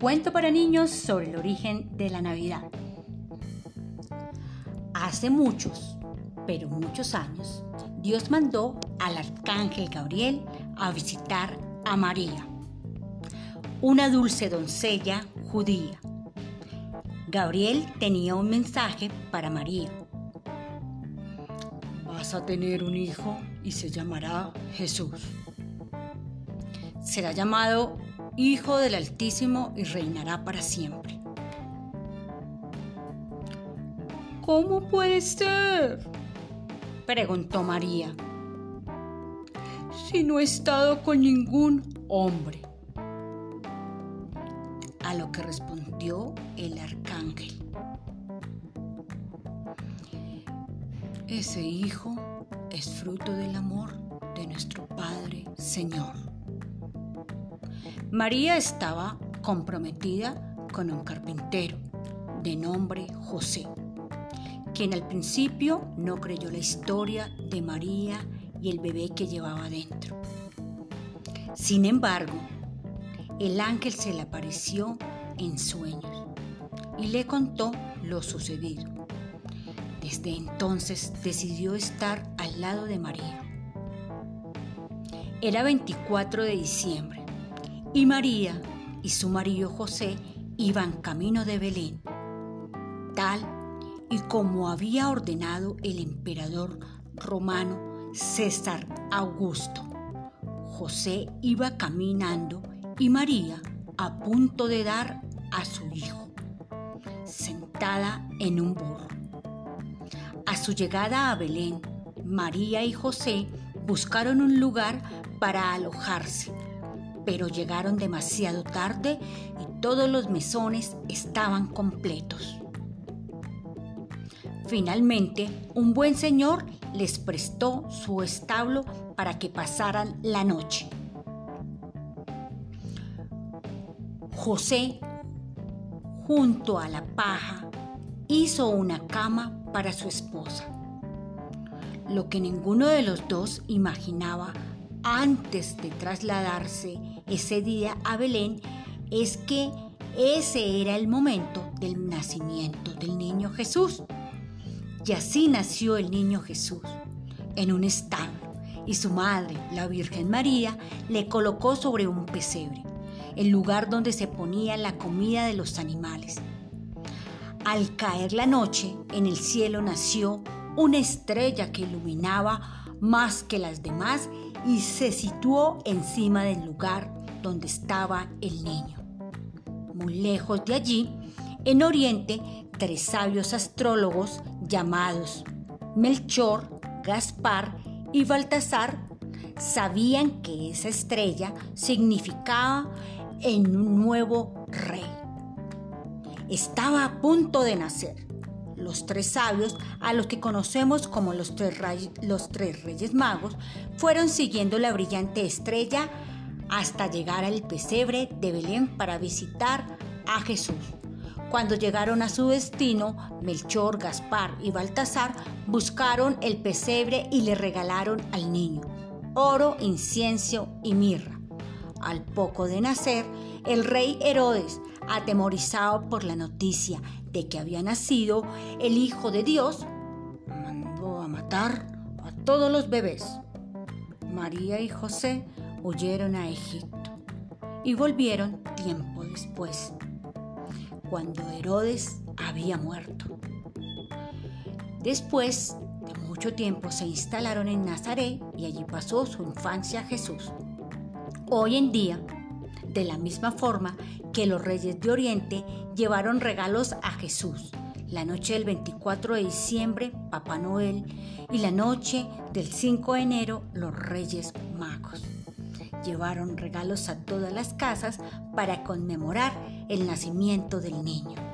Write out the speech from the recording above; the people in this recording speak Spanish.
cuento para niños sobre el origen de la Navidad. Hace muchos, pero muchos años, Dios mandó al arcángel Gabriel a visitar a María, una dulce doncella judía. Gabriel tenía un mensaje para María. Vas a tener un hijo y se llamará Jesús. Será llamado Hijo del Altísimo y reinará para siempre. ¿Cómo puede ser? preguntó María. Si no he estado con ningún hombre. A lo que respondió el arcángel. Ese hijo es fruto del amor de nuestro Padre Señor. María estaba comprometida con un carpintero de nombre José, quien al principio no creyó la historia de María y el bebé que llevaba dentro. Sin embargo, el ángel se le apareció en sueños y le contó lo sucedido. Desde entonces decidió estar al lado de María. Era 24 de diciembre y María y su marido José iban camino de Belén, tal y como había ordenado el emperador romano César Augusto. José iba caminando y María a punto de dar a su hijo, sentada en un burro. A su llegada a Belén, María y José buscaron un lugar para alojarse, pero llegaron demasiado tarde y todos los mesones estaban completos. Finalmente, un buen señor les prestó su establo para que pasaran la noche. José, junto a la paja, hizo una cama para su esposa. Lo que ninguno de los dos imaginaba antes de trasladarse ese día a Belén es que ese era el momento del nacimiento del niño Jesús. Y así nació el niño Jesús, en un establo, y su madre, la Virgen María, le colocó sobre un pesebre, el lugar donde se ponía la comida de los animales. Al caer la noche, en el cielo nació una estrella que iluminaba más que las demás y se situó encima del lugar donde estaba el niño. Muy lejos de allí, en Oriente, tres sabios astrólogos llamados Melchor, Gaspar y Baltasar sabían que esa estrella significaba en un nuevo rey estaba a punto de nacer. Los tres sabios, a los que conocemos como los tres, reyes magos, fueron siguiendo la brillante estrella hasta llegar al pesebre de Belén para visitar a Jesús. Cuando llegaron a su destino, Melchor, Gaspar y Baltasar buscaron el pesebre y le regalaron al niño oro, incienso y mirra. Al poco de nacer, el rey Herodes atemorizado por la noticia de que había nacido el Hijo de Dios, mandó a matar a todos los bebés. María y José huyeron a Egipto y volvieron tiempo después, cuando Herodes había muerto. Después de mucho tiempo se instalaron en Nazaret y allí pasó su infancia Jesús. Hoy en día, de la misma forma que los reyes de Oriente llevaron regalos a Jesús. La noche del 24 de diciembre, Papá Noel, y la noche del 5 de enero, los Reyes Magos. Llevaron regalos a todas las casas para conmemorar el nacimiento del niño.